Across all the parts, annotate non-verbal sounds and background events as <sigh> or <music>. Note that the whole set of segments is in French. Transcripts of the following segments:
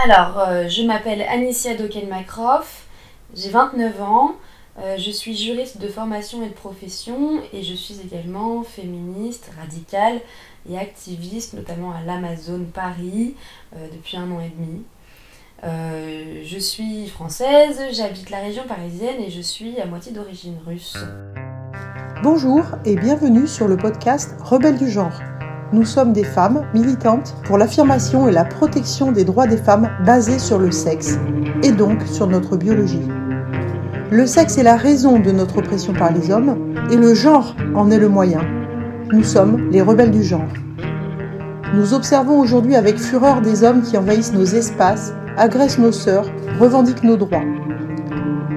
Alors, euh, je m'appelle Anicia Doken-Macroff, j'ai 29 ans, euh, je suis juriste de formation et de profession et je suis également féministe, radicale et activiste, notamment à l'Amazon Paris euh, depuis un an et demi. je suis française, j'habite la région parisienne et je suis à moitié d'origine russe. Bonjour et bienvenue sur le podcast Rebelles du genre nous sommes des femmes militantes pour l'affirmation et la protection des droits des femmes basés sur le sexe, et donc sur notre biologie. Le sexe est la raison de notre oppression par les hommes, et le genre en est le moyen. Nous sommes les rebelles du genre. Nous observons aujourd'hui avec fureur des hommes qui envahissent nos espaces, agressent nos sœurs, revendiquent nos droits.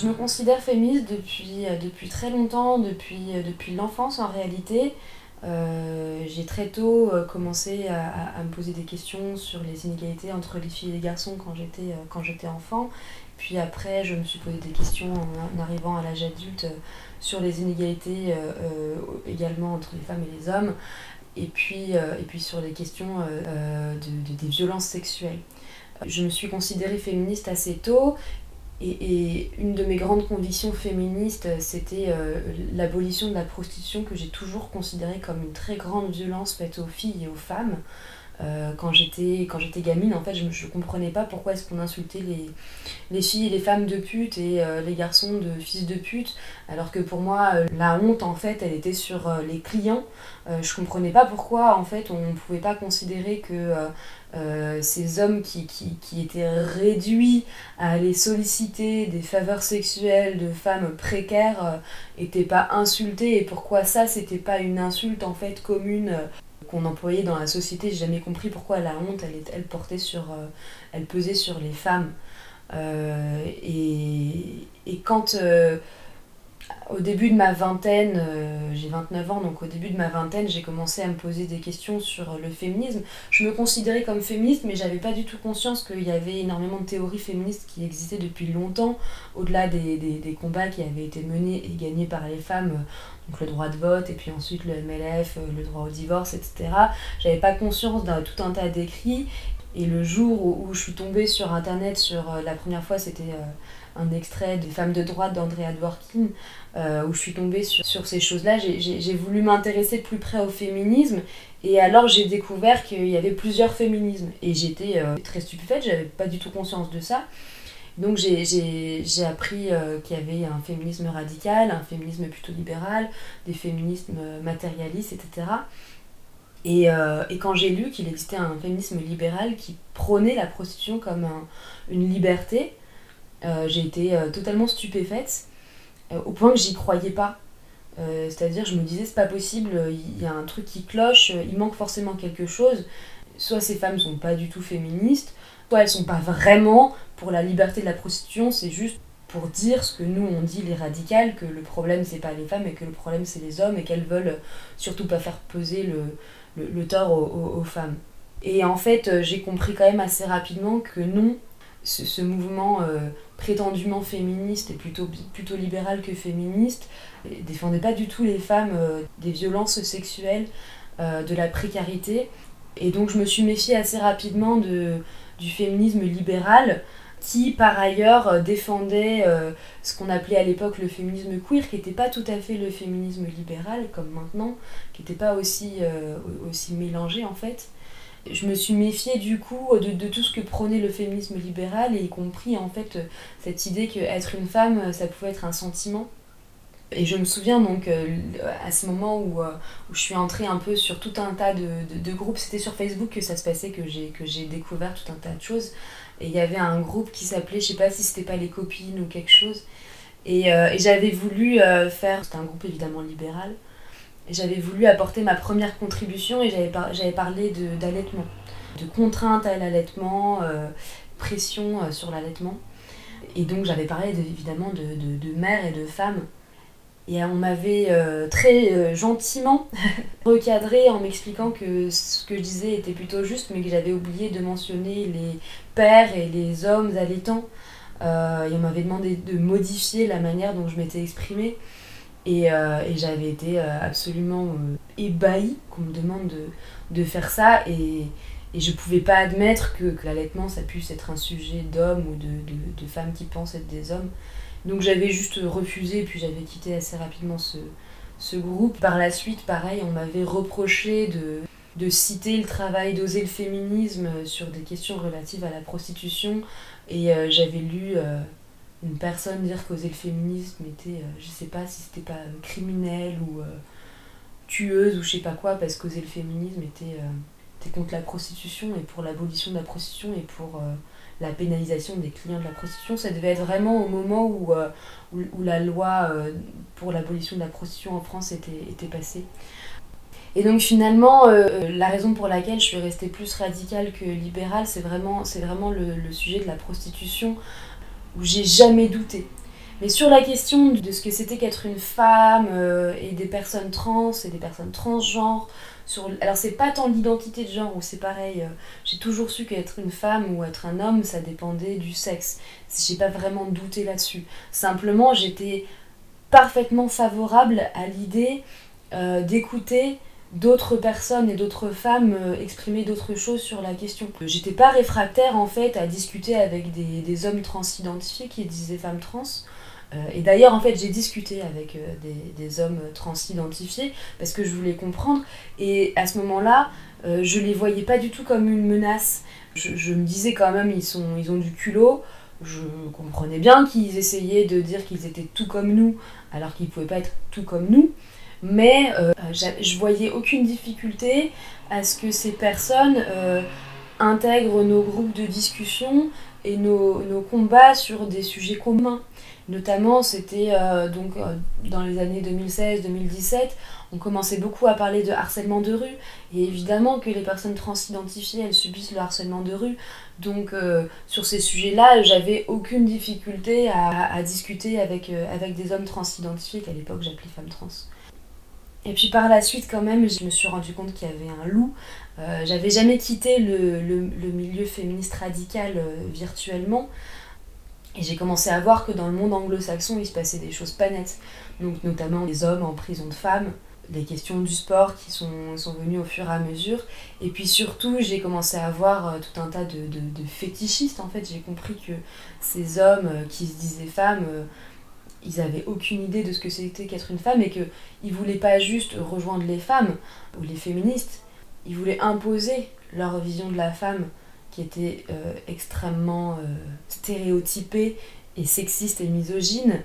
Je me considère féministe depuis, euh, depuis très longtemps, depuis, euh, depuis l'enfance en réalité. Euh, j'ai très tôt commencé à, à, me poser des questions sur les inégalités entre les filles et les garçons quand j'étais, quand j'étais enfant. Puis après, je me suis posé des questions en, arrivant à l'âge adulte sur les inégalités également entre les femmes et les hommes. Et puis, et puis sur les questions de, des violences sexuelles. Je me suis considérée féministe assez tôt et, une de mes grandes convictions féministes, c'était euh, l'abolition de la prostitution que j'ai toujours considérée comme une très grande violence faite aux filles et aux femmes. Euh, quand j'étais gamine, en fait, je ne comprenais pas pourquoi est-ce qu'on insultait les, les filles et les femmes de pute et euh, les garçons de fils de pute, alors que pour moi, la honte, en fait, elle était sur les clients. je comprenais pas pourquoi, en fait, on ne pouvait pas considérer que euh, ces hommes qui, qui, qui, étaient réduits à aller solliciter des faveurs sexuelles de femmes précaires n'étaient euh, pas insultés. Et pourquoi ça c'était pas une insulte en fait commune euh, qu'on employait dans la société? J'ai jamais compris pourquoi la honte elle, elle portait sur elle pesait sur les femmes. Et, et, quand au début de ma vingtaine, euh, j'ai 29 ans, donc au début de ma vingtaine, j'ai commencé à me poser des questions sur le féminisme. Je me considérais comme féministe, mais j'avais pas du tout conscience qu'il y avait énormément de théories féministes qui existaient depuis longtemps, au-delà des, des, combats qui avaient été menés et gagnés par les femmes, euh, donc le droit de vote, et puis ensuite le MLF, euh, le droit au divorce, etc. J'avais pas conscience d'un tout un tas d'écrits, et le jour où, où, je suis tombée sur Internet, sur la première fois, c'était un extrait des Femmes de droite d'Andrea Dworkin, euh, où je suis tombée sur, sur ces choses-là. J'ai voulu m'intéresser de plus près au féminisme, et alors j'ai découvert qu'il y avait plusieurs féminismes. Et j'étais euh, très stupéfaite, j'avais pas du tout conscience de ça. Donc j'ai appris euh, qu'il y avait un féminisme radical, un féminisme plutôt libéral, des féminismes matérialistes, etc. Et, et quand j'ai lu qu'il existait un féminisme libéral qui prônait la prostitution comme une liberté, j'ai été euh, totalement stupéfaite euh, au point que j'y croyais pas. C'est-à-dire, je me disais, c'est pas possible, il y a un truc qui cloche, il manque forcément quelque chose. Soit ces femmes sont pas du tout féministes, soit elles sont pas vraiment pour la liberté de la prostitution, c'est juste pour dire ce que nous on dit les radicales, que le problème c'est pas les femmes et que le problème c'est les hommes et qu'elles veulent surtout pas faire peser le, le, tort aux, femmes. Et en fait, j'ai compris quand même assez rapidement que non, ce mouvement prétendument féministe et plutôt, plutôt libéral que féministe, défendait pas du tout les femmes euh, des violences sexuelles, euh, de la précarité. Et donc je me suis méfiée assez rapidement de, du féminisme libéral qui par ailleurs euh, défendait ce qu'on appelait à l'époque le féminisme queer, qui n'était pas tout à fait le féminisme libéral comme maintenant, qui n'était pas aussi, aussi mélangé en fait je me suis méfiée du coup de, de, tout ce que prônait le féminisme libéral et y compris en fait cette idée qu'être une femme ça pouvait être un sentiment. Et je me souviens donc euh, à ce moment où, euh, où, je suis entrée un peu sur tout un tas de, de, groupes, c'était sur Facebook que ça se passait, que j'ai découvert tout un tas de choses. Et il y avait un groupe qui s'appelait, je sais pas si c'était pas les copines ou quelque chose. Et, euh, et j'avais voulu faire, c'était un groupe évidemment libéral, j'avais voulu apporter ma première contribution et j'avais, par, parlé d'allaitement, de, contraintes à l'allaitement, pression sur l'allaitement. Et donc j'avais parlé évidemment de, de, de mère et de femme et on m'avait euh, très euh, gentiment <laughs> recadré en m'expliquant que ce que je disais était plutôt juste, mais que j'avais oublié de mentionner les pères et les hommes allaitants. Euh, et on m'avait demandé de modifier la manière dont je m'étais exprimée. Et, et j'avais été absolument ébahie qu'on me demande de, de, faire ça. Et, et je pouvais pas admettre que, que l'allaitement, ça puisse être un sujet d'hommes ou de, de, femmes qui pensent être des hommes. Donc j'avais juste refusé, puis j'avais quitté assez rapidement ce, ce groupe. Par la suite, pareil, on m'avait reproché de, de citer le travail d'oser le féminisme sur des questions relatives à la prostitution. Et euh, j'avais lu euh, une personne dire qu'oser le féminisme était, euh, je sais pas si c'était pas criminel ou tueuse ou je sais pas quoi, parce qu'oser le féminisme était, était contre la prostitution et pour l'abolition de la prostitution et pour la pénalisation des clients de la prostitution, ça devait être vraiment au moment où, euh, où, la loi euh, pour l'abolition de la prostitution en France était, était passée. Et donc finalement, euh, la raison pour laquelle je suis restée plus radicale que libérale, c'est vraiment, c'est vraiment le, sujet de la prostitution où j'ai jamais douté. Mais sur la question de ce que c'était qu'être une femme et des personnes trans et des personnes transgenres, alors c'est pas tant l'identité de genre où c'est pareil, euh, j'ai toujours su qu'être une femme ou être un homme, ça dépendait du sexe. J'ai pas vraiment douté là-dessus. Simplement, j'étais parfaitement favorable à l'idée euh, d'écouter d'autres personnes et d'autres femmes euh, exprimer d'autres choses sur la question. J'étais pas réfractaire en fait à discuter avec des, des hommes transidentifiés qui disaient femmes trans euh, et d'ailleurs, en fait, j'ai discuté avec euh, des, des, hommes transidentifiés parce que je voulais comprendre. Et à ce moment-là, je les voyais pas du tout comme une menace. Je, je, me disais quand même, ils, sont, ils ont du culot. Je comprenais bien qu'ils essayaient de dire qu'ils étaient tout comme nous, alors qu'ils pouvaient pas être tout comme nous. Mais euh, je voyais aucune difficulté à ce que ces personnes euh, intègrent nos groupes de discussion et nos, nos combats sur des sujets communs. Notamment, c'était euh, donc euh, dans les années 2016-2017, on commençait beaucoup à parler de harcèlement de rue. Et évidemment que les personnes transidentifiées, elles subissent le harcèlement de rue. Donc euh, sur ces sujets-là, j'avais aucune difficulté à, à discuter avec, euh, avec des hommes transidentifiés qu'à l'époque j'appelais femmes trans. Et puis par la suite, quand même, je me suis rendu compte qu'il y avait un loup. Euh, J'avais jamais quitté le, le, milieu féministe radical virtuellement. Et j'ai commencé à voir que dans le monde anglo-saxon, il se passait des choses pas nettes. Donc notamment les hommes en prison de femmes, les questions du sport qui sont, sont venues au fur et à mesure. Et puis surtout, j'ai commencé à voir euh, tout un tas de, de, de fétichistes. En fait, j'ai compris que ces hommes euh, qui se disaient femmes, euh, ils avaient aucune idée de ce que c'était qu'être une femme et qu'ils voulaient pas juste rejoindre les femmes ou les féministes, ils voulaient imposer leur vision de la femme qui était euh, extrêmement euh, stéréotypée et sexiste et misogyne,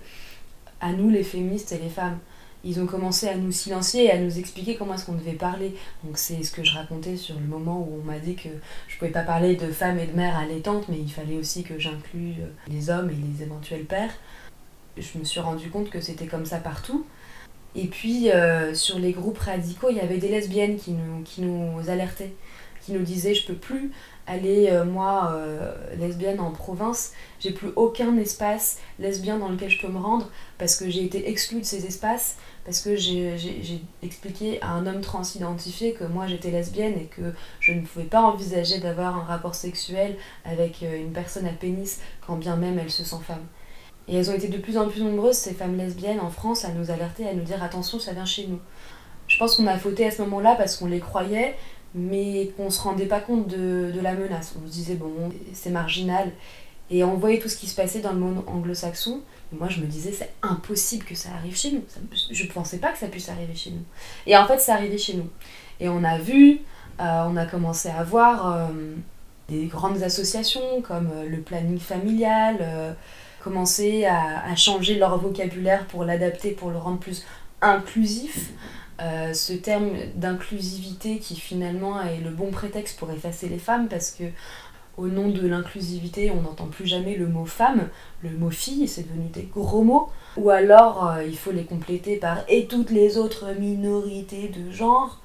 à nous les féministes et les femmes. Ils ont commencé à nous silencier et à nous expliquer comment est-ce qu'on devait parler. Donc c'est ce que je racontais sur le moment où on m'a dit que je pouvais pas parler de femmes et de mères allaitantes, mais il fallait aussi que j'inclue euh, les hommes et les éventuels pères. Je me suis rendu compte que c'était comme ça partout. Et puis euh, sur les groupes radicaux, il y avait des lesbiennes qui nous, qui nous alertaient, qui nous disaient je peux plus aller, euh, moi, euh, lesbienne en province, j'ai plus aucun espace lesbien dans lequel je peux me rendre parce que j'ai été exclue de ces espaces, parce que j'ai expliqué à un homme transidentifié que moi j'étais lesbienne et que je ne pouvais pas envisager d'avoir un rapport sexuel avec une personne à pénis quand bien même elle se sent femme. Et elles ont été de plus en plus nombreuses, ces femmes lesbiennes en France, à nous alerter, à nous dire attention, ça vient chez nous. Je pense qu'on a fauté à ce moment-là parce qu'on les croyait, mais qu'on se rendait pas compte de, de, la menace. On se disait, bon, c'est marginal. Et on voyait tout ce qui se passait dans le monde anglo-saxon. Moi, je me disais, c'est impossible que ça arrive chez nous. Je ne pensais pas que ça puisse arriver chez nous. Et en fait, ça arrivait chez nous. Et on a vu, euh, on a commencé à voir euh, des grandes associations comme euh, le planning familial, commencer à, changer leur vocabulaire pour l'adapter, pour le rendre plus inclusif. Euh, ce terme d'inclusivité qui finalement est le bon prétexte pour effacer les femmes parce que au nom de l'inclusivité, on n'entend plus jamais le mot femme, le mot fille, c'est devenu des gros mots. Ou alors, euh, il faut les compléter par et toutes les autres minorités de genre.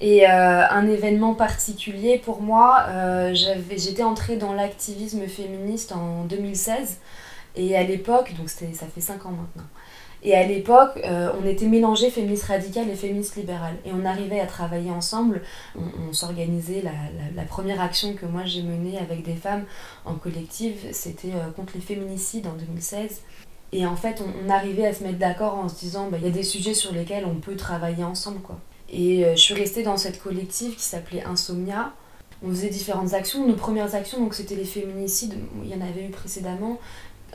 Et euh, un événement particulier pour moi, euh, j'étais entrée dans l'activisme féministe en 2016. Et à l'époque, donc ça fait 5 ans maintenant, et à l'époque, euh, on était mélangés féministes radicales et féministes libérales. Et on arrivait à travailler ensemble. On, s'organisait. La, première action que moi j'ai menée avec des femmes en collectif, c'était contre les féminicides en 2016. Et en fait, on, arrivait à se mettre d'accord en se disant, bah, il y a des sujets sur lesquels on peut travailler ensemble. quoi. Et euh, je suis restée dans cette collective qui s'appelait Insomnia. On faisait différentes actions. Nos premières actions, donc c'était les féminicides. Il y en avait eu précédemment,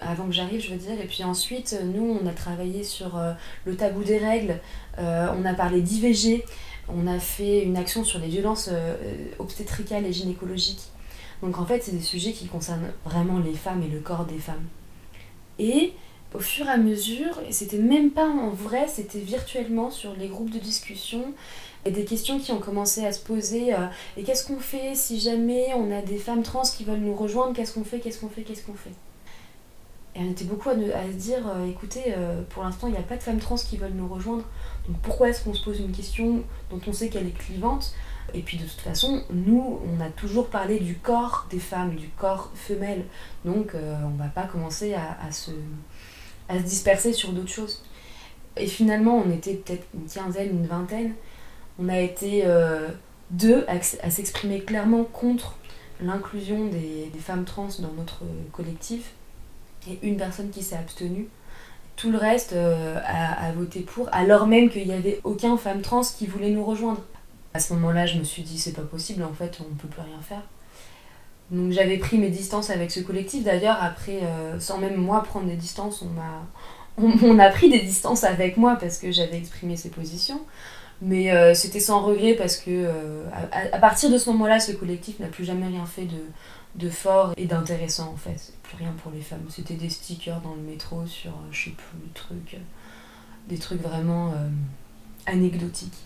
avant que j'arrive, je veux dire. Et puis ensuite, nous, on a travaillé sur euh, le tabou des règles, euh, on a parlé d'IVG, on a fait une action sur les violences euh, obstétricales et gynécologiques. Donc en fait, c'est des sujets qui concernent vraiment les femmes et le corps des femmes. Et au fur et à mesure, et c'était même pas en vrai, c'était virtuellement sur les groupes de discussion, et des questions qui ont commencé à se poser. et qu'est-ce qu'on fait si jamais on a des femmes trans qui veulent nous rejoindre Qu'est-ce qu'on fait Qu'est-ce qu'on fait Qu'est-ce qu'on fait? Et on était beaucoup à, se dire, euh, écoutez, euh, pour l'instant, il n'y a pas de femmes trans qui veulent nous rejoindre. Donc pourquoi est-ce qu'on se pose une question dont on sait qu'elle est clivante? Et puis de toute façon, nous, on a toujours parlé du corps des femmes, du corps femelle. Donc euh, on va pas commencer à, se, à se disperser sur d'autres choses. Et finalement, on était peut-être une quinzaine, une vingtaine. On a été deux à, s'exprimer clairement contre l'inclusion des femmes trans dans notre collectif et une personne qui s'est abstenue. Tout le reste euh, a, voté pour, alors même qu'il n'y avait aucun femme trans qui voulait nous rejoindre. À ce moment-là, je me suis dit, c'est pas possible, en fait, on ne peut plus rien faire. Donc j'avais pris mes distances avec ce collectif. D'ailleurs, après, euh, sans même moi prendre des distances, on a, <laughs> on, a pris des distances avec moi parce que j'avais exprimé ces positions. Mais euh, c'était sans regret parce que à, partir de ce moment-là, ce collectif n'a plus jamais rien fait de, de fort et d'intéressant en fait. Plus rien pour les femmes. C'était des stickers dans le métro sur, euh, je sais plus, trucs, euh, des trucs vraiment euh, anecdotiques.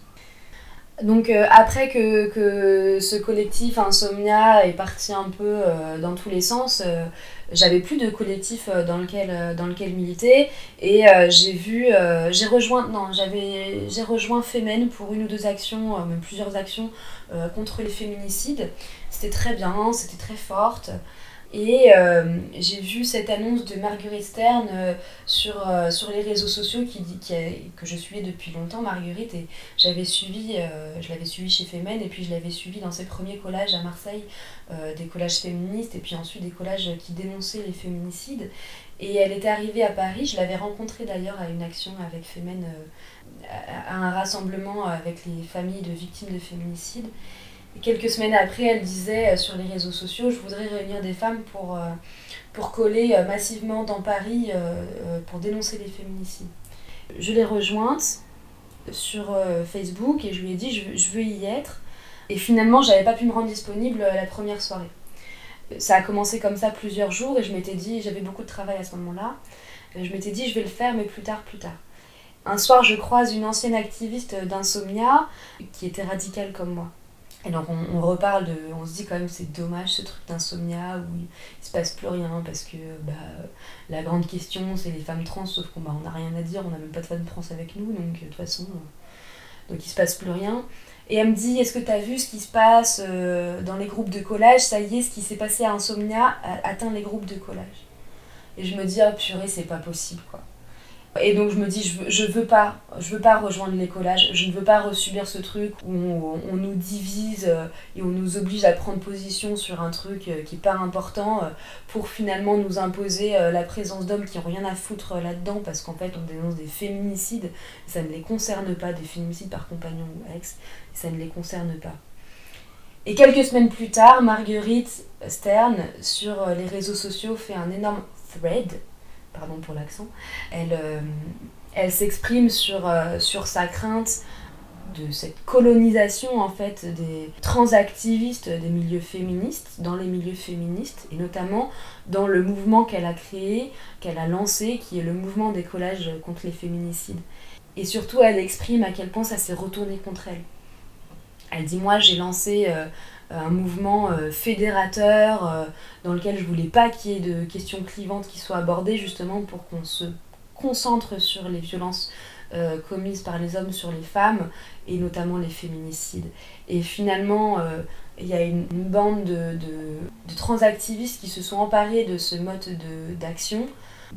Donc après que, ce collectif Insomnia est parti un peu dans tous les sens, j'avais plus de collectif dans lequel, dans militer et j'ai vu, j'ai rejoint, non, j'ai rejoint Femen pour une ou deux actions, même plusieurs actions contre les féminicides. C'était très bien, c'était très forte. Et euh, j'ai vu cette annonce de Marguerite Stern euh, sur, euh, sur les réseaux sociaux qui, qui que je suivais depuis longtemps, Marguerite, et j'avais suivi, je l'avais suivi chez Femen, et puis je l'avais suivi dans ses premiers collages à Marseille, des collages féministes, et puis ensuite des collages qui dénonçaient les féminicides. Et elle était arrivée à Paris, je l'avais rencontrée d'ailleurs à une action avec Femen, à un rassemblement avec les familles de victimes de féminicides quelques semaines après, elle disait euh, sur les réseaux sociaux, je voudrais réunir des femmes pour, euh, pour coller euh, massivement dans Paris pour dénoncer les féminicides. Je l'ai rejointe sur Facebook et je lui ai dit je, veux y être. Et finalement, j'avais pas pu me rendre disponible la première soirée. Ça a commencé comme ça plusieurs jours et je m'étais dit, j'avais beaucoup de travail à ce moment-là, je m'étais dit je vais le faire mais plus tard, plus tard. Un soir, je croise une ancienne activiste d'insomnia qui était radicale comme moi et donc on, reparle de, on se dit quand même c'est dommage ce truc d'insomnia où il, se passe plus rien parce que bah, la grande question c'est les femmes trans sauf qu'on bah, n'a rien à dire, on n'a même pas de femmes trans avec nous donc de toute façon euh, donc il se passe plus rien. Et elle me dit est-ce que tu vu ce qui se passe euh, dans les groupes de collage? Ça y est, ce qui s'est passé à Insomnia atteint les groupes de collage. Et je me dis ah purée c'est pas possible quoi. Et donc je me dis, je veux, je veux pas, je veux pas rejoindre les collages, je ne veux pas resubir ce truc où on, nous divise euh, et on nous oblige à prendre position sur un truc euh, qui est important euh, pour finalement nous imposer la présence d'hommes qui n'ont rien à foutre là-dedans parce qu'en fait on dénonce des féminicides, ça ne les concerne pas, des féminicides par compagnon ou ex, ça ne les concerne pas. Et quelques semaines plus tard, Marguerite Stern, sur les réseaux sociaux, fait un énorme thread pardon pour l'accent, elle, euh, elle s'exprime sur, euh, sur sa crainte de cette colonisation en fait des transactivistes des milieux féministes, dans les milieux féministes, et notamment dans le mouvement qu'elle a créé, qu'elle a lancé, qui est le mouvement des collages contre les féminicides. Et surtout, elle exprime à quel point ça s'est retourné contre elle. Elle dit, moi j'ai lancé... Euh, un mouvement fédérateur dans lequel je voulais pas qu'il y ait de questions clivantes qui soient abordées justement pour qu'on se concentre sur les violences commises par les hommes sur les femmes et notamment les féminicides. Et finalement, il y a une, bande de, de, transactivistes qui se sont emparés de ce mode d'action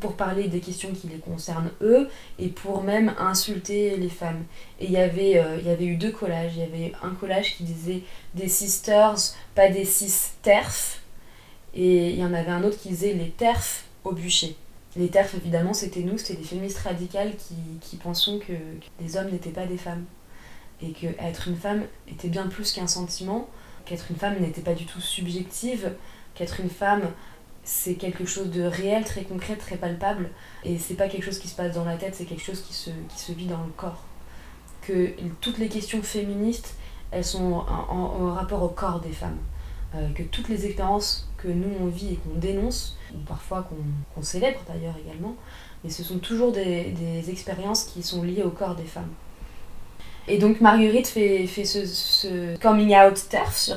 pour parler des questions qui les concernent eux et pour même insulter les femmes. Et il y avait, euh, eu deux collages. Il y avait un collage qui disait des sisters, pas des cis terfs. Et il y en avait un autre qui disait les terfs au bûcher. Les terfs, évidemment, c'était nous, c'était des féministes radicales qui, qui que, que les hommes n'étaient pas des femmes. Et que être une femme était bien plus qu'un sentiment, qu'être une femme n'était pas du tout subjective, qu'être une femme c'est quelque chose de réel, très concret, très palpable. Et c'est pas quelque chose qui se passe dans la tête, c'est quelque chose qui se, qui se vit dans le corps. Que toutes les questions féministes, elles sont en, rapport au corps des femmes. Euh, que toutes les expériences que nous on vit et qu'on dénonce, ou parfois qu'on célèbre d'ailleurs également, mais ce sont toujours des, des, expériences qui sont liées au corps des femmes. Et donc Marguerite fait, fait ce, ce coming out TERF sur,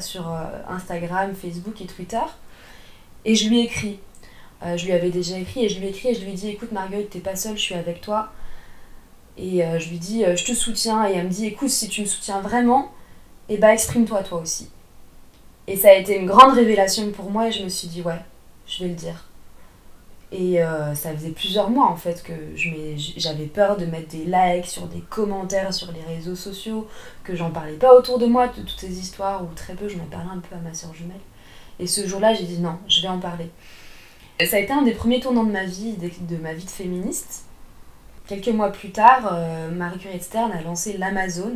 sur euh, Instagram, Facebook et Twitter. Et je lui ai écrit. Euh, je lui avais déjà écrit et je lui ai écrit et je lui dit écoute Marguerite, t'es pas seule, je suis avec toi. Et euh, je lui dis je te soutiens et elle me dit écoute si tu me soutiens vraiment, et eh bah exprime-toi toi aussi. Et ça a été une grande révélation pour moi et je me suis dit ouais, je vais le dire. Et euh, ça faisait plusieurs mois en fait que j'avais peur de mettre des likes sur des commentaires sur les réseaux sociaux, que j'en parlais pas autour de moi de toutes ces histoires, ou très peu, je m'en parlais un peu à ma soeur jumelle. Et ce jour-là, j'ai dit non, je vais en parler. ça a été un des premiers tournants de ma vie, de, ma vie de féministe. Quelques mois plus tard, euh, Marie-Curie Stern a lancé l'Amazon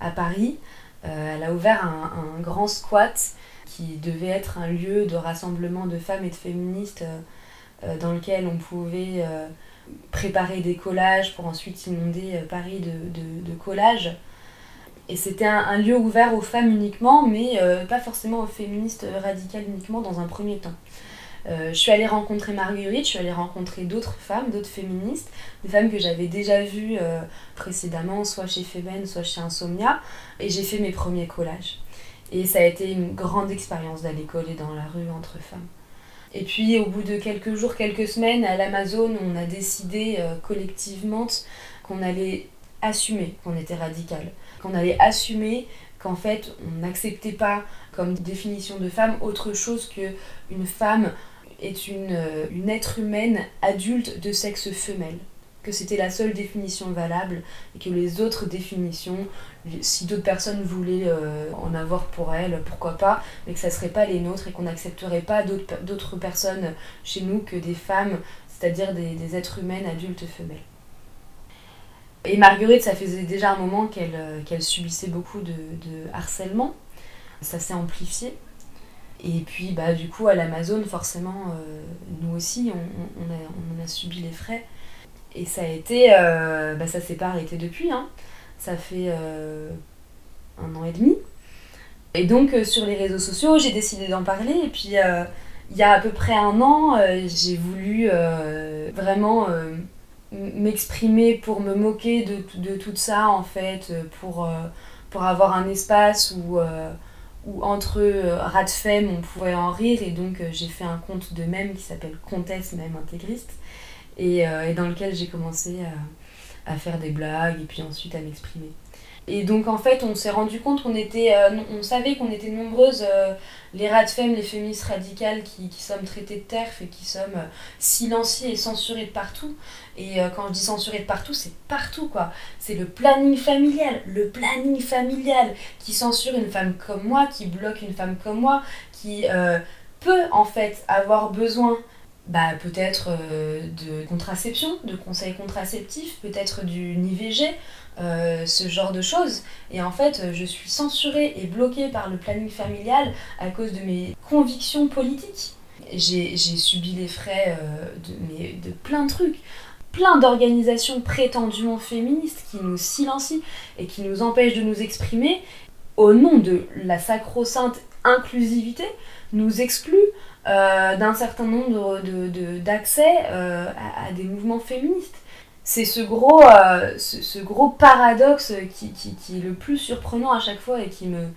à Paris. Euh, elle a ouvert un, grand squat qui devait être un lieu de rassemblement de femmes et de féministes euh, dans lequel on pouvait euh, préparer des collages pour ensuite inonder euh, Paris de, collages. Et c'était un, lieu ouvert aux femmes uniquement, mais pas forcément aux féministes radicales uniquement dans un premier temps. je suis allée rencontrer Marguerite, je suis allée rencontrer d'autres femmes, d'autres féministes, des femmes que j'avais déjà vues précédemment, soit chez Feben, soit chez Insomnia, et j'ai fait mes premiers collages. Et ça a été une grande expérience d'aller coller dans la rue entre femmes. Et puis au bout de quelques jours, quelques semaines, à l'Amazon, on a décidé euh, collectivement qu'on allait assumer qu'on était radical, qu'on allait assumer qu'en fait on n'acceptait pas comme définition de femme autre chose que une femme est une, euh, une être humaine adulte de sexe femelle que c'était la seule définition valable et que les autres définitions, si d'autres personnes voulaient euh, en avoir pour elles, pourquoi pas, mais que ça serait pas les nôtres et qu'on n'accepterait pas d'autres personnes chez nous que des femmes, c'est-à-dire des, êtres humains adultes femelles. Et Marguerite, ça faisait déjà un moment qu'elle euh, subissait beaucoup de, harcèlement. Ça s'est amplifié. Et puis, bah, du coup, à l'Amazon, forcément, euh, nous aussi, on, a, subi les frais. Et ça a été. Euh, bah ça s'est pas arrêté depuis, hein. Ça fait un an et demi. Et donc, sur les réseaux sociaux, j'ai décidé d'en parler. Et puis, il y a à peu près un an, j'ai voulu vraiment m'exprimer pour me moquer de, de, tout ça, en fait, pour, pour avoir un espace où où entre rat de femme on pouvait en rire et donc j'ai fait un compte de même qui s'appelle Comtesse même intégriste euh, et, dans lequel j'ai commencé à, faire des blagues et puis ensuite à m'exprimer. Et donc en fait, on s'est rendu compte qu'on était, euh, on savait qu'on était nombreuses, euh, les rats de femmes, les féministes radicales qui, qui, sommes traitées de terf et qui sommes silenciées et censurées de partout. Et quand je dis censurées de partout, c'est partout quoi. C'est le planning familial, le planning familial qui censure une femme comme moi, qui bloque une femme comme moi, qui peut en fait avoir besoin bah, peut-être euh, de contraception, de conseils contraceptifs, peut-être du IVG, euh, ce genre de choses. Et en fait, je suis censurée et bloquée par le planning familial à cause de mes convictions politiques. J'ai subi les frais euh, de, de plein de trucs plein d'organisations prétendument féministes qui nous silencient et qui nous empêchent de nous exprimer au nom de la sacro-sainte inclusivité, nous excluent euh, d'un certain nombre d'accès de, euh, à, des mouvements féministes. C'est ce gros, euh, paradoxe qui, qui, est le plus surprenant à chaque fois et qui me,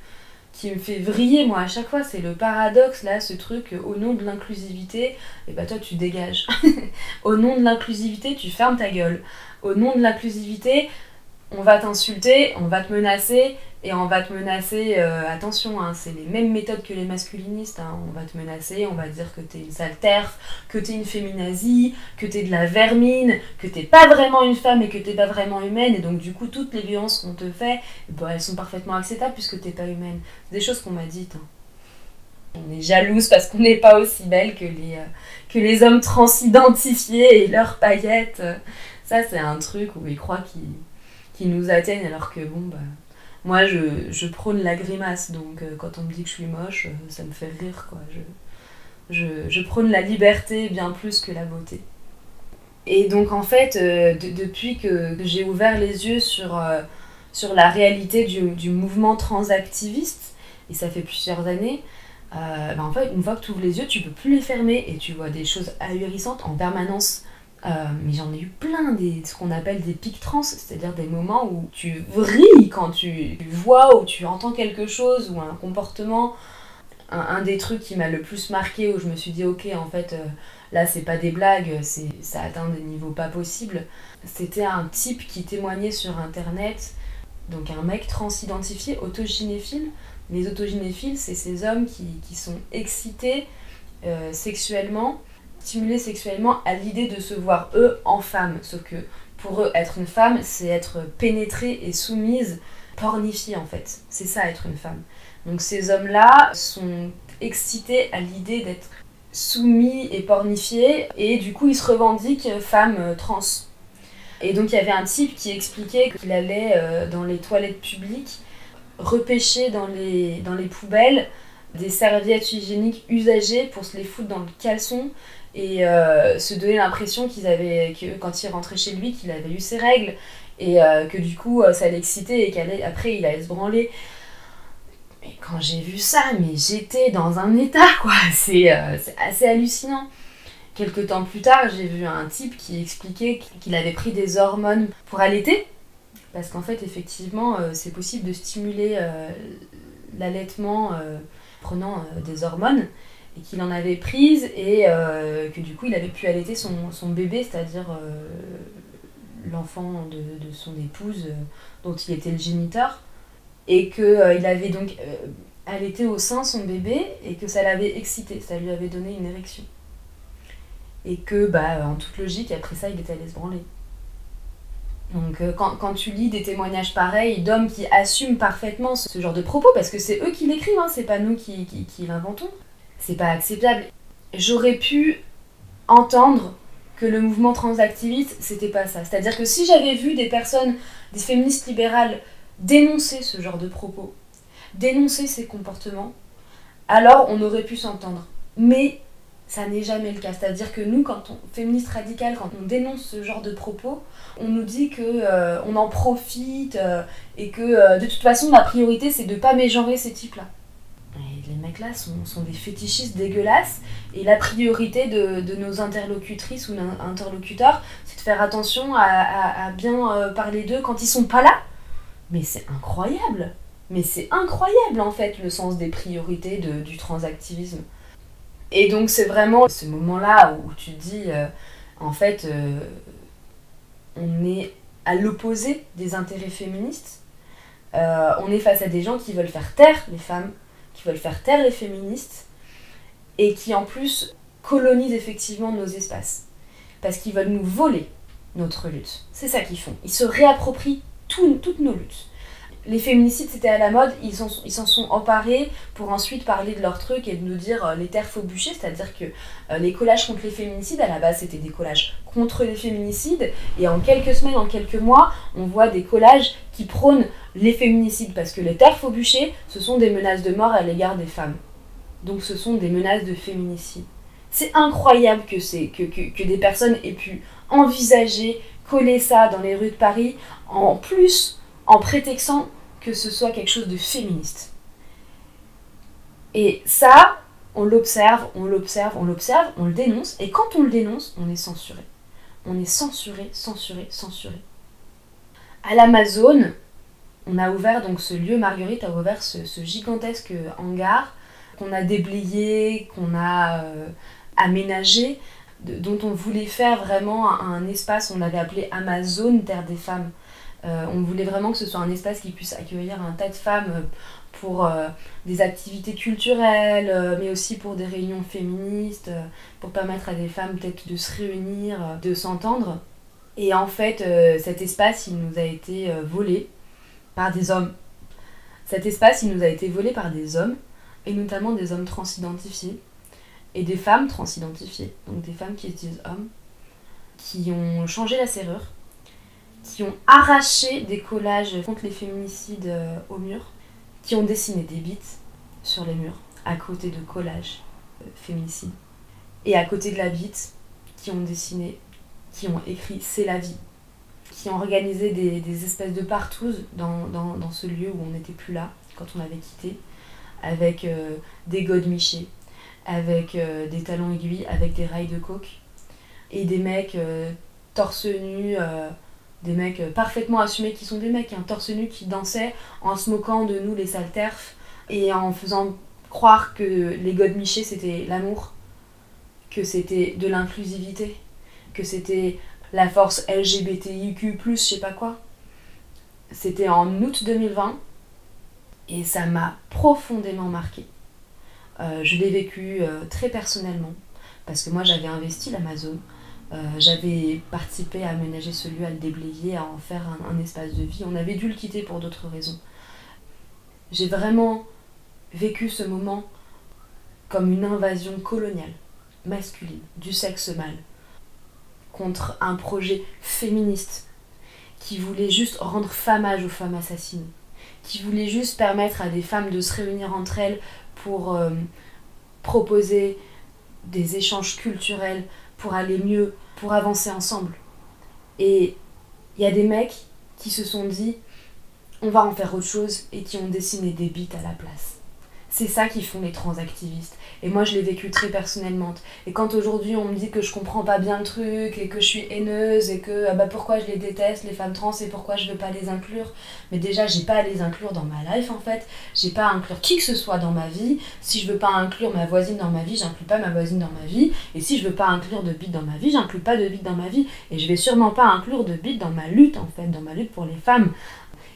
qui me fait vriller moi à chaque fois, c'est le paradoxe là, ce truc au nom de l'inclusivité, et bah toi tu dégages. <laughs> au nom de l'inclusivité, tu fermes ta gueule. Au nom de l'inclusivité, on va t'insulter, on va te menacer, et on va te menacer, euh, attention, hein, c'est les mêmes méthodes que les masculinistes, hein. on va te menacer, on va dire que t'es une sale terre, que t'es une féminazie, que t'es de la vermine, que t'es pas vraiment une femme et que t'es pas vraiment humaine, et donc du coup toutes les violences qu'on te fait, bah, elles sont parfaitement acceptables puisque t'es pas humaine. Des choses qu'on m'a dites. Hein. On est jalouse parce qu'on n'est pas aussi belle que les, euh, que les hommes transidentifiés et leurs paillettes. Ça c'est un truc où ils croient qu'ils qui nous atteignent alors que bon bah moi je, prône la grimace donc euh, quand on me dit que je suis moche euh, ça me fait rire quoi. Je, je, prône la liberté bien plus que la beauté. Et donc en fait euh, depuis que, j'ai ouvert les yeux sur, sur la réalité du, du, mouvement transactiviste et ça fait plusieurs années bah, en fait une fois que tu ouvres les yeux tu peux plus les fermer et tu vois des choses ahurissantes en permanence euh, mais j'en ai eu plein, des, ce qu'on appelle des pics trans, c'est-à-dire des moments où tu vrilles quand tu vois ou tu entends quelque chose ou un comportement. Un, des trucs qui m'a le plus marqué où je me suis dit ok en fait euh, là c'est pas des blagues, c'est, ça atteint des niveaux pas possibles. C'était un type qui témoignait sur internet, donc un mec transidentifié, autogynéphile. Les autogynéphiles, c'est ces hommes qui, qui sont excités euh, sexuellement stimulés sexuellement à l'idée de se voir eux en femme. Sauf que pour eux, être une femme, c'est être pénétrée et soumise, pornifiée en fait. C'est ça être une femme. Donc ces hommes-là sont excités à l'idée d'être soumis et pornifiés et du coup ils se revendiquent femmes trans. Et donc il y avait un type qui expliquait qu'il allait euh, dans les toilettes publiques repêcher dans les, dans les poubelles des serviettes hygiéniques usagées pour se les foutre dans le caleçon et euh, se donner l'impression qu'ils avaient que quand il rentrait chez lui qu'il avait eu ses règles. Et euh, que du coup euh, ça l'excitait et qu'après il allait se branler. Mais quand j'ai vu ça mais j'étais dans un état quoi. <laughs> C'est assez hallucinant. Quelques temps plus tard j'ai vu un type qui expliquait qu'il avait pris des hormones pour allaiter. Parce qu'en fait effectivement c'est possible de stimuler l'allaitement prenant des hormones et qu'il en avait prise et euh, que du coup il avait pu allaiter son, son bébé, c'est-à-dire euh, l'enfant de, de, son épouse euh, dont il était le géniteur, et qu'il il avait donc allaité au sein son bébé et que ça l'avait excité, ça lui avait donné une érection. Et que, bah, en toute logique, après ça, il était allé se branler. Donc quand, quand, tu lis des témoignages pareils d'hommes qui assument parfaitement ce, genre de propos, parce que c'est eux qui l'écrivent, hein, c'est pas nous qui, qui, qui l'inventons, c'est pas acceptable. J'aurais pu entendre que le mouvement transactiviste, c'était pas ça. C'est-à-dire que si j'avais vu des personnes, des féministes libérales, dénoncer ce genre de propos, dénoncer ces comportements, alors on aurait pu s'entendre. Mais ça n'est jamais le cas. C'est-à-dire que nous, quand on, féministes radicales, quand on dénonce ce genre de propos, on nous dit que euh, on en profite euh, et que euh, de toute façon la priorité c'est de pas mégenrer ces types-là les mecs là sont, des fétichistes dégueulasses. Et la priorité de, nos interlocutrices ou interlocuteurs c'est de faire attention à, bien euh, parler d'eux quand ils sont pas là. Mais c'est incroyable. Mais c'est incroyable en fait le sens des priorités du transactivisme. Et donc c'est vraiment ce moment là où tu te dis euh, en fait euh, on est à l'opposé des intérêts féministes. On est face à des gens qui veulent faire taire les femmes veulent faire taire les féministes et qui en plus colonisent effectivement nos espaces. Parce qu'ils veulent nous voler notre lutte. C'est ça qu'ils font. Ils se réapproprient toutes nos luttes. Les féminicides, c'était à la mode, ils s'en sont emparés pour ensuite parler de leur truc et de nous dire euh, les terres faux bûcher, c'est-à-dire que euh, les collages contre les féminicides, à la base, c'était des collages contre les féminicides, et en quelques semaines, en quelques mois, on voit des collages qui prônent les féminicides, parce que les terres faux bûcher, ce sont des menaces de mort à l'égard des femmes. Donc ce sont des menaces de féminicide. C'est incroyable que, que, que, que, des personnes aient pu envisager, coller ça dans les rues de Paris, en plus en prétextant que ce soit quelque chose de féministe. Et ça, on l'observe, on l'observe, on l'observe, on le dénonce, et quand on le dénonce, on est censuré. On est censuré, censuré, censuré. À l'Amazon, on a ouvert donc ce lieu, Marguerite a ouvert ce, gigantesque hangar qu'on a déblayé, qu'on a euh, aménagé, dont on voulait faire vraiment un, espace, on l'avait appelé Amazon Terre des Femmes. Euh, on voulait vraiment que ce soit un espace qui puisse accueillir un tas de femmes euh, pour des activités culturelles, mais aussi pour des réunions féministes, pour permettre à des femmes peut-être de se réunir, de s'entendre. Et en fait, cet espace, il nous a été volé par des hommes. Cet espace, il nous a été volé par des hommes, et notamment des hommes transidentifiés, et des femmes transidentifiées, donc des femmes qui se disent hommes, qui ont changé la serrure, qui ont arraché des collages contre les féminicides euh, au mur, qui ont dessiné des bites sur les murs, à côté de collages euh, féminicides. Et à côté de la bite, qui ont dessiné, qui ont écrit C'est la vie qui ont organisé des, espèces de partouzes dans, ce lieu où on n'était plus là quand on avait quitté, avec euh, des godemichés, avec euh, des talons aiguilles, avec des rails de coke, et des mecs torse nu, des mecs parfaitement assumés qui sont des mecs, hein, torse nu qui dansaient en se moquant de nous les sales et en faisant croire que les godemichés c'était l'amour, que c'était de l'inclusivité, que c'était la force LGBTIQ, je sais pas quoi. C'était en août 2020 et ça m'a profondément marqué. Euh, je l'ai vécu euh, très personnellement parce que moi j'avais investi l'Amazon, euh, j'avais participé à aménager ce lieu, à le déblayer, à en faire un, espace de vie. On avait dû le quitter pour d'autres raisons. J'ai vraiment vécu ce moment comme une invasion coloniale, masculine, du sexe mâle, contre un projet féministe qui voulait juste rendre famage aux femmes assassinées, qui voulait juste permettre à des femmes de se réunir entre elles pour euh, proposer des échanges culturels, pour aller mieux, pour avancer ensemble. Et il y a des mecs qui se sont dit on va en faire autre chose et qui ont dessiné des bites à la place. C'est ça qui font les transactivistes. Et moi, je l'ai vécu très personnellement. Et quand aujourd'hui, on me dit que je comprends pas bien le truc et que je suis haineuse et que ah bah, pourquoi je les déteste, les femmes trans, et pourquoi je veux pas les inclure, mais déjà, j'ai pas à les inclure dans ma life en fait. J'ai pas à inclure qui que ce soit dans ma vie. Si je veux pas inclure ma voisine dans ma vie, j'inclus pas ma voisine dans ma vie. Et si je veux pas inclure de bite dans ma vie, j'inclus pas de bite dans ma vie. Et je vais sûrement pas inclure de bite dans ma lutte en fait, dans ma lutte pour les femmes.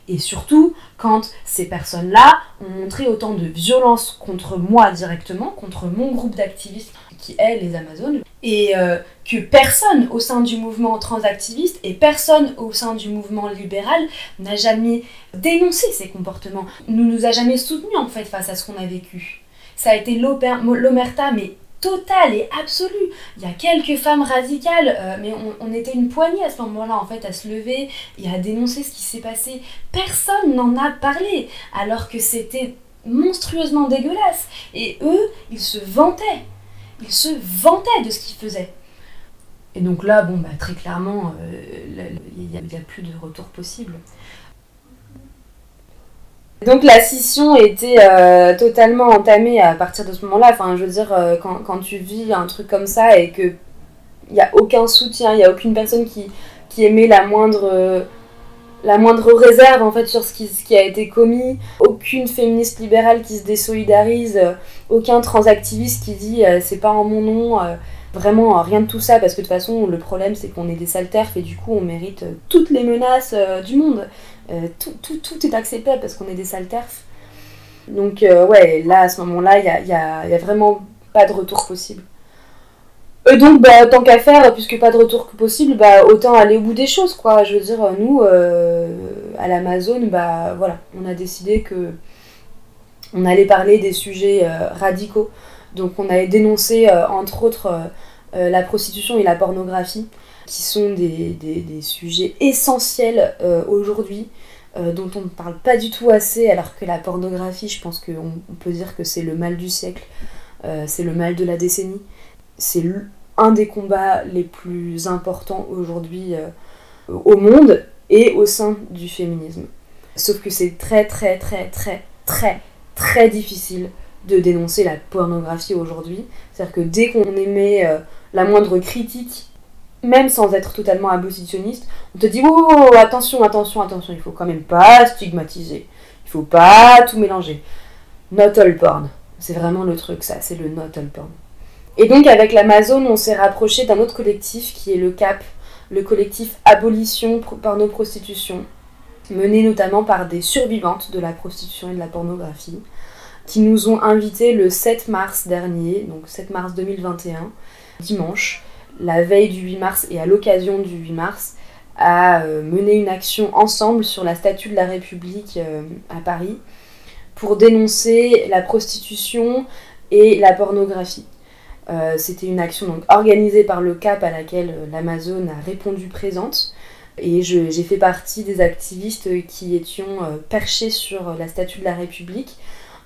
Et surtout, quand ces personnes-là ont montré autant de violence contre moi directement, contre mon groupe d'activistes qui est les Amazones, et euh, que personne au sein du mouvement transactiviste et personne au sein du mouvement libéral n'a jamais dénoncé ces comportements, ne nous a jamais soutenus en fait face à ce qu'on a vécu. Ça a été l'omerta, mais totale et absolue. Il y a quelques femmes radicales, euh, mais on, était une poignée à ce moment-là en fait à se lever et à dénoncer ce qui s'est passé. Personne n'en a parlé, alors que c'était monstrueusement dégueulasse. Et eux, ils se vantaient. Ils se vantaient de ce qu'ils faisaient. Et donc là, bon, bah, très clairement, euh, il n'y a, a, plus de retour possible. Donc la scission était euh, totalement entamée à partir de ce moment-là. Enfin, je veux dire, euh, quand, quand, tu vis un truc comme ça et que il n'y a aucun soutien, il n'y a aucune personne qui, qui émet la moindre, la moindre réserve en fait sur ce qui, a été commis, aucune féministe libérale qui se désolidarise, aucun transactiviste qui dit euh, c'est pas en mon nom. Vraiment, rien de tout ça, parce que de toute façon, le problème, c'est qu'on est des sales et du coup, on mérite toutes les menaces du monde. Euh, tout, tout, tout, est acceptable parce qu'on est des sales Donc, euh, ouais, là, à ce moment-là, il n'y a, a, a, vraiment pas de retour possible. Et donc, bah, tant qu'à faire, puisque pas de retour possible, bah, autant aller au bout des choses, quoi. Je veux dire, nous, euh, à l'Amazon, bah, voilà, on a décidé que on allait parler des sujets radicaux. Donc, on avait dénoncé, entre autres, la prostitution et la pornographie qui sont des, sujets essentiels euh, aujourd'hui, euh, dont on ne parle pas du tout assez, alors que la pornographie, je pense qu'on on peut dire que c'est le mal du siècle, euh, c'est le mal de la décennie. C'est un des combats les plus importants aujourd'hui au monde et au sein du féminisme. Sauf que c'est très très très très très très difficile de dénoncer la pornographie aujourd'hui. C'est-à-dire que dès qu'on émet la moindre critique même sans être totalement abolitionniste, on te dit oh, attention, attention, attention, il faut quand même pas stigmatiser. Il faut pas tout mélanger. Not all porn. C'est vraiment le truc, ça, c'est le not all porn. Et donc, avec l'Amazon, on s'est rapproché d'un autre collectif qui est le CAP, le collectif Abolition Porno-Prostitution, mené notamment par des survivantes de la prostitution et de la pornographie, qui nous ont invités le 7 mars dernier, donc 7 mars 2021, dimanche, la veille du 8 mars et à l'occasion du 8 mars, à euh, mener une action ensemble sur la statue de la République euh, à Paris pour dénoncer la prostitution et la pornographie. Euh, c'était une action organisée par le CAP à laquelle l'Amazon a répondu présente. Et j'ai fait partie des activistes qui étions perchés sur la statue de la République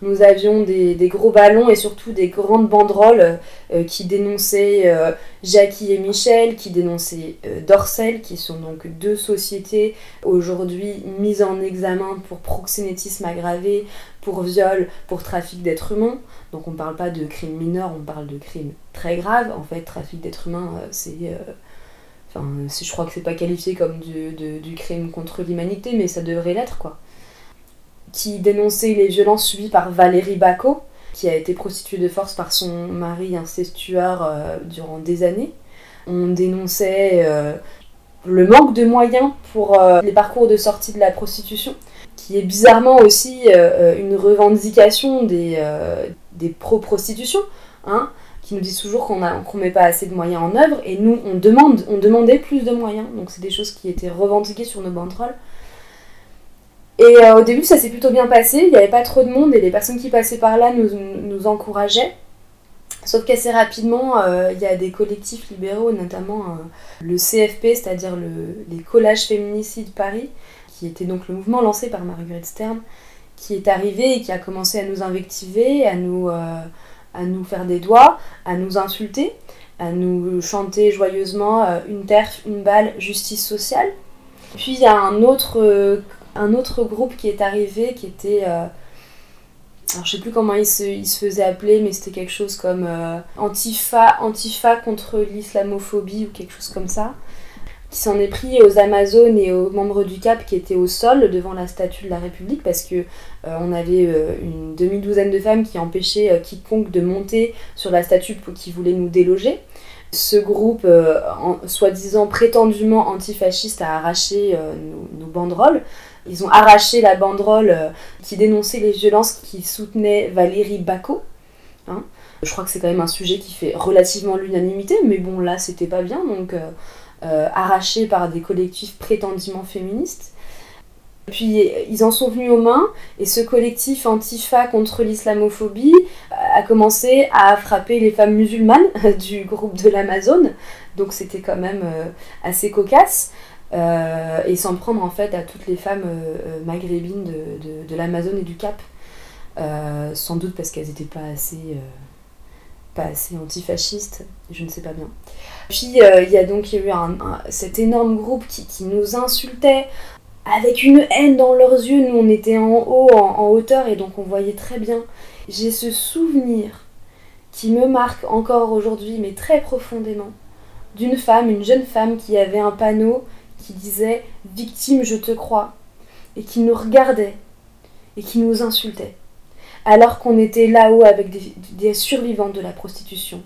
nous avions des, gros ballons et surtout des grandes banderoles euh, qui dénonçaient euh, Jackie et Michel, qui dénonçaient euh, Dorsel, qui sont donc deux sociétés aujourd'hui mises en examen pour proxénétisme aggravé, pour viol, pour trafic d'êtres humains. Donc on ne parle pas de crimes mineurs, on parle de crimes très graves. En fait, trafic d'êtres humains, c'est... Enfin, je crois que c'est pas qualifié comme du crime contre l'humanité, mais ça devrait l'être, quoi qui dénonçait les violences subies par Valérie Bacot, qui a été prostituée de force par son mari incestueur euh, durant des années. On dénonçait euh, le manque de moyens pour euh, les parcours de sortie de la prostitution, qui est bizarrement aussi une revendication des, des pro-prostitution, hein, qui nous disent toujours qu'on ne met pas assez de moyens en œuvre, et nous, on, demande, on demandait plus de moyens. Donc c'est des choses qui étaient revendiquées sur nos banderoles. Et euh, au début, ça s'est plutôt bien passé. Il n'y avait pas trop de monde et les personnes qui passaient par là nous, encourageaient. Sauf qu'assez rapidement, euh, il y a des collectifs libéraux, notamment euh, le CFP, c'est-à-dire le, les collages féminicides Paris, qui était donc le mouvement lancé par Marguerite Stern, qui est arrivé et qui a commencé à nous invectiver, à nous, à nous faire des doigts, à nous insulter, à nous chanter joyeusement une terre, une balle, justice sociale. Puis il y a un autre un autre groupe qui est arrivé qui était. Euh, alors je sais plus comment il se, faisait appeler, mais c'était quelque chose comme euh, Antifa, Antifa contre l'islamophobie ou quelque chose comme ça. Qui s'en est pris aux Amazones et aux membres du CAP qui étaient au sol devant la statue de la République parce que euh, on avait une demi-douzaine de femmes qui empêchaient quiconque de monter sur la statue qui voulait nous déloger. Ce groupe, soi-disant prétendument antifasciste, a arraché nos, banderoles. Ils ont arraché la banderole euh, qui dénonçait les violences qui soutenait Valérie Bacot. Hein. Je crois que c'est quand même un sujet qui fait relativement l'unanimité, mais bon, là, c'était pas bien, donc euh, euh, arraché par des collectifs prétendument féministes. Puis ils en sont venus aux mains, et ce collectif Antifa contre l'islamophobie a commencé à frapper les femmes musulmanes <laughs> du groupe de l'Amazone, donc c'était quand même assez cocasse. Euh, et s'en prendre en fait à toutes les femmes euh, euh, maghrébines de, de, l'Amazone et du Cap. sans doute parce qu'elles n'étaient pas assez pas assez antifascistes, je ne sais pas bien. Puis il y a donc eu un, cet énorme groupe qui, qui, nous insultait avec une haine dans leurs yeux. Nous on était en haut, en, en hauteur, et donc on voyait très bien. J'ai ce souvenir qui me marque encore aujourd'hui, mais très profondément, d'une femme, une jeune femme qui avait un panneau qui disait Victime, je te crois, et qui nous regardait et qui nous insultait, alors qu'on était là-haut avec des, survivantes de la prostitution.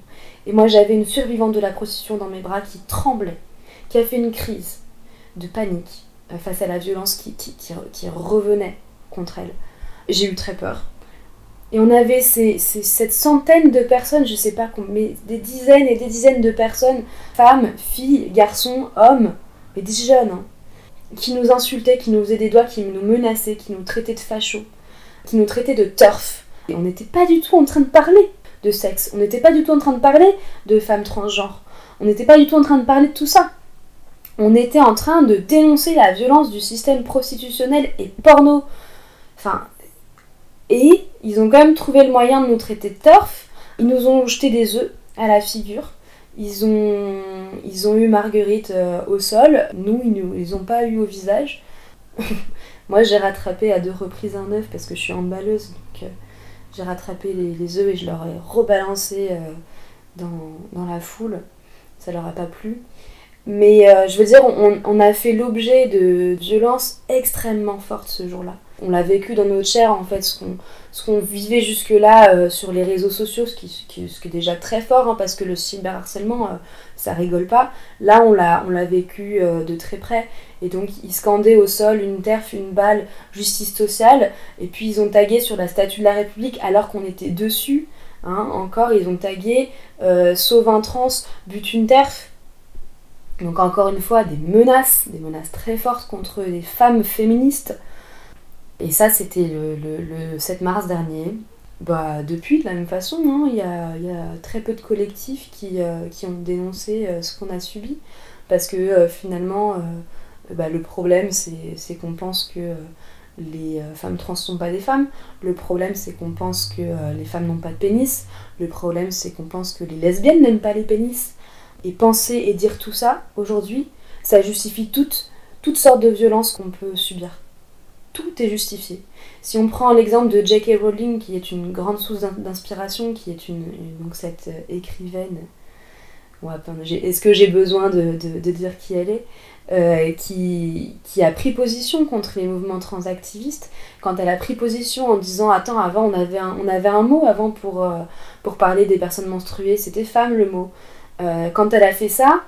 Et moi j'avais une survivante de la prostitution dans mes bras qui tremblait, qui a fait une crise de panique euh, face à la violence qui, revenait contre elle. J'ai eu très peur. Et on avait cette centaine de personnes, je sais pas, mais des dizaines et des dizaines de personnes, femmes, filles, garçons, hommes, mais des jeunes, hein, qui nous insultaient, qui nous faisaient des doigts, qui nous menaçaient, qui nous traitaient de fachos, qui nous traitaient de turf. Et on n'était pas du tout en train de parler de sexe, on n'était pas du tout en train de parler de femmes transgenres, on n'était pas du tout en train de parler de tout ça. On était en train de dénoncer la violence du système prostitutionnel et porno. Enfin, et ils ont quand même trouvé le moyen de nous traiter de turf. Ils nous ont jeté des œufs à la figure. Ils ont, ils eu Marguerite euh, au sol, nous, ils nous ont pas eu au visage. <laughs> Moi, j'ai rattrapé à deux reprises un œuf parce que je suis emballeuse. Donc, euh, j'ai rattrapé les, œufs et je leur ai rebalancé euh, dans, la foule. Ça leur a pas plu. Mais je veux dire, on, on a fait l'objet de violences extrêmement fortes ce jour-là. On l'a vécu dans notre chair, en fait, ce qu'on ce qu'on vivait jusque-là euh, sur les réseaux sociaux, ce qui, qui, ce qui est déjà très fort, hein, parce que le cyberharcèlement, euh, ça rigole pas. Là, on l'a, on l'a vécu euh, de très près. Et donc, ils scandaient au sol une terf, une balle, justice sociale. Et puis, ils ont tagué sur la statue de la République alors qu'on était dessus. Hein, encore, ils ont tagué sauve un trans, bute une terf. Donc, encore une fois, des menaces, des menaces très fortes contre les femmes féministes. Et ça, c'était le, le, le, 7 mars dernier. Bah, depuis, de la même façon, hein, il y, a, très peu de collectifs qui, euh, ont dénoncé euh, ce qu'on a subi. Parce que euh, finalement, bah, le problème, c'est qu'on pense que les femmes trans ne sont pas des femmes. Le problème, c'est qu'on pense que les femmes n'ont pas de pénis. Le problème, c'est qu'on pense que les lesbiennes n'aiment pas les pénis. Et penser et dire tout ça, aujourd'hui, ça justifie toutes sortes de violences qu'on peut subir tout est justifié. Si on prend l'exemple de J.K. Rowling, qui est une grande source d'inspiration, qui est une, donc cette euh, écrivaine, est-ce que j'ai besoin de, de, dire qui elle est, euh, qui, qui, a pris position contre les mouvements transactivistes, quand elle a pris position en disant Attends, avant on avait un, on avait un mot avant pour, euh, pour parler des personnes menstruées, c'était femme le mot. Quand elle a fait ça,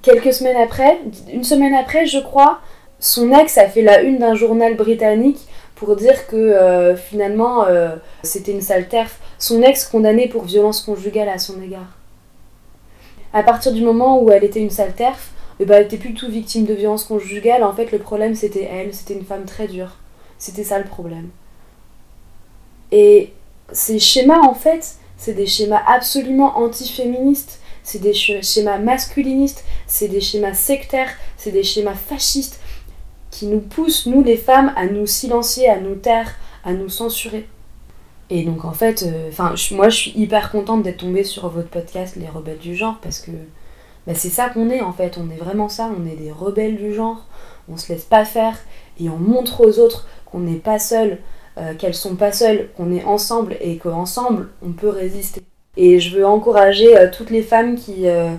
quelques semaines après, une semaine après, je crois, son ex a fait la une d'un journal britannique pour dire que euh, finalement euh, c'était une sale terf. Son ex condamné pour violence conjugale à son égard. À partir du moment où elle était une sale terf, eh ben, elle était plus tout victime de violence conjugale. En fait, le problème c'était elle, c'était une femme très dure. C'était ça le problème. Et ces schémas, en fait, c'est des schémas absolument antiféministes. C'est des schémas masculinistes, c'est des schémas sectaires, c'est des schémas fascistes, qui nous pousse, nous les femmes, à nous silencier, à nous taire, à nous censurer. Et donc en fait, enfin euh, moi je suis hyper contente d'être tombée sur votre podcast Les Rebelles du Genre parce que bah, c'est ça qu'on est en fait, on est vraiment ça, on est des rebelles du genre, on se laisse pas faire et on montre aux autres qu'on n'est pas seul, euh, qu'elles sont pas seules, qu'on est ensemble et qu'ensemble on peut résister. Et je veux encourager euh, toutes les femmes qui, euh,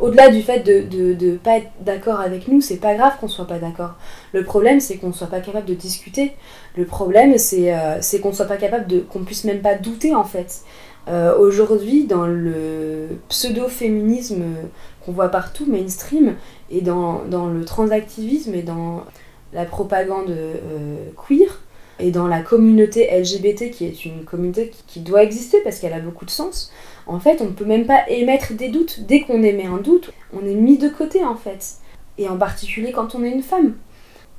au-delà du fait de ne pas être d'accord avec nous, c'est pas grave qu'on soit pas d'accord. Le problème, c'est qu'on soit pas capable de discuter. Le problème, c'est euh, qu'on soit pas capable de. qu'on puisse même pas douter, en fait. Euh, Aujourd'hui, dans le pseudo-féminisme qu'on voit partout, mainstream, et dans, dans, le transactivisme et dans la propagande euh, queer, et dans la communauté LGBT, qui est une communauté qui doit exister parce qu'elle a beaucoup de sens, en fait, on ne peut même pas émettre des doutes. Dès qu'on émet un doute, on est mis de côté en fait. Et en particulier quand on est une femme.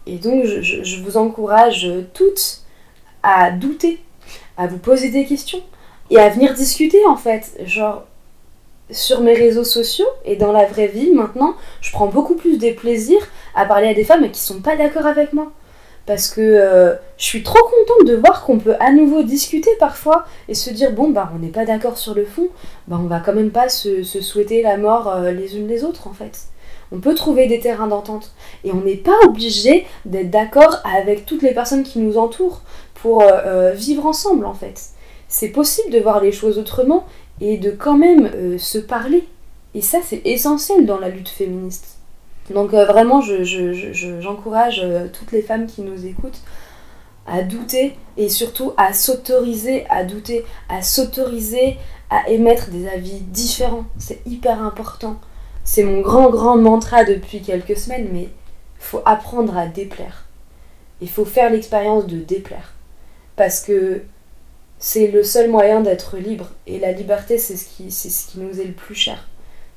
Et donc, je, vous encourage toutes à douter, à vous poser des questions et à venir discuter en fait. Genre, sur mes réseaux sociaux et dans la vraie vie maintenant, je prends beaucoup plus de plaisir à parler à des femmes qui sont pas d'accord avec moi parce que euh, je suis trop contente de voir qu'on peut à nouveau discuter parfois et se dire bon bah on n'est pas d'accord sur le fond, bah on va quand même pas se, souhaiter la mort euh, les unes les autres en fait. On peut trouver des terrains d'entente et on n'est pas obligé d'être d'accord avec toutes les personnes qui nous entourent pour euh, vivre ensemble en fait. C'est possible de voir les choses autrement et de quand même se parler. Et ça c'est essentiel dans la lutte féministe. Donc euh, vraiment, j'encourage je, je, je, euh, toutes les femmes qui nous écoutent à douter et surtout à s'autoriser à douter, à s'autoriser à émettre des avis différents. C'est hyper important. C'est mon grand, grand mantra depuis quelques semaines, mais faut apprendre à déplaire. Il faut faire l'expérience de déplaire. Parce que c'est le seul moyen d'être libre. Et la liberté, c'est ce qui nous est le plus cher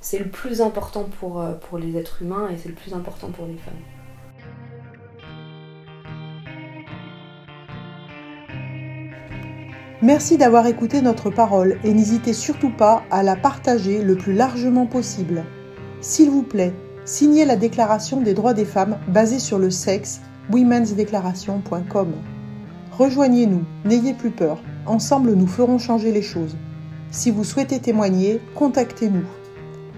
c'est le plus important pour, euh, pour les êtres humains et c'est le plus important pour les femmes. Merci d'avoir écouté notre parole et n'hésitez surtout pas à la partager le plus largement possible. S'il vous plaît, signez la Déclaration des droits des femmes basée sur le sexe womensdeclaration.com. Rejoignez-nous, n'ayez plus peur, ensemble nous ferons changer les choses. Si vous souhaitez témoigner, contactez-nous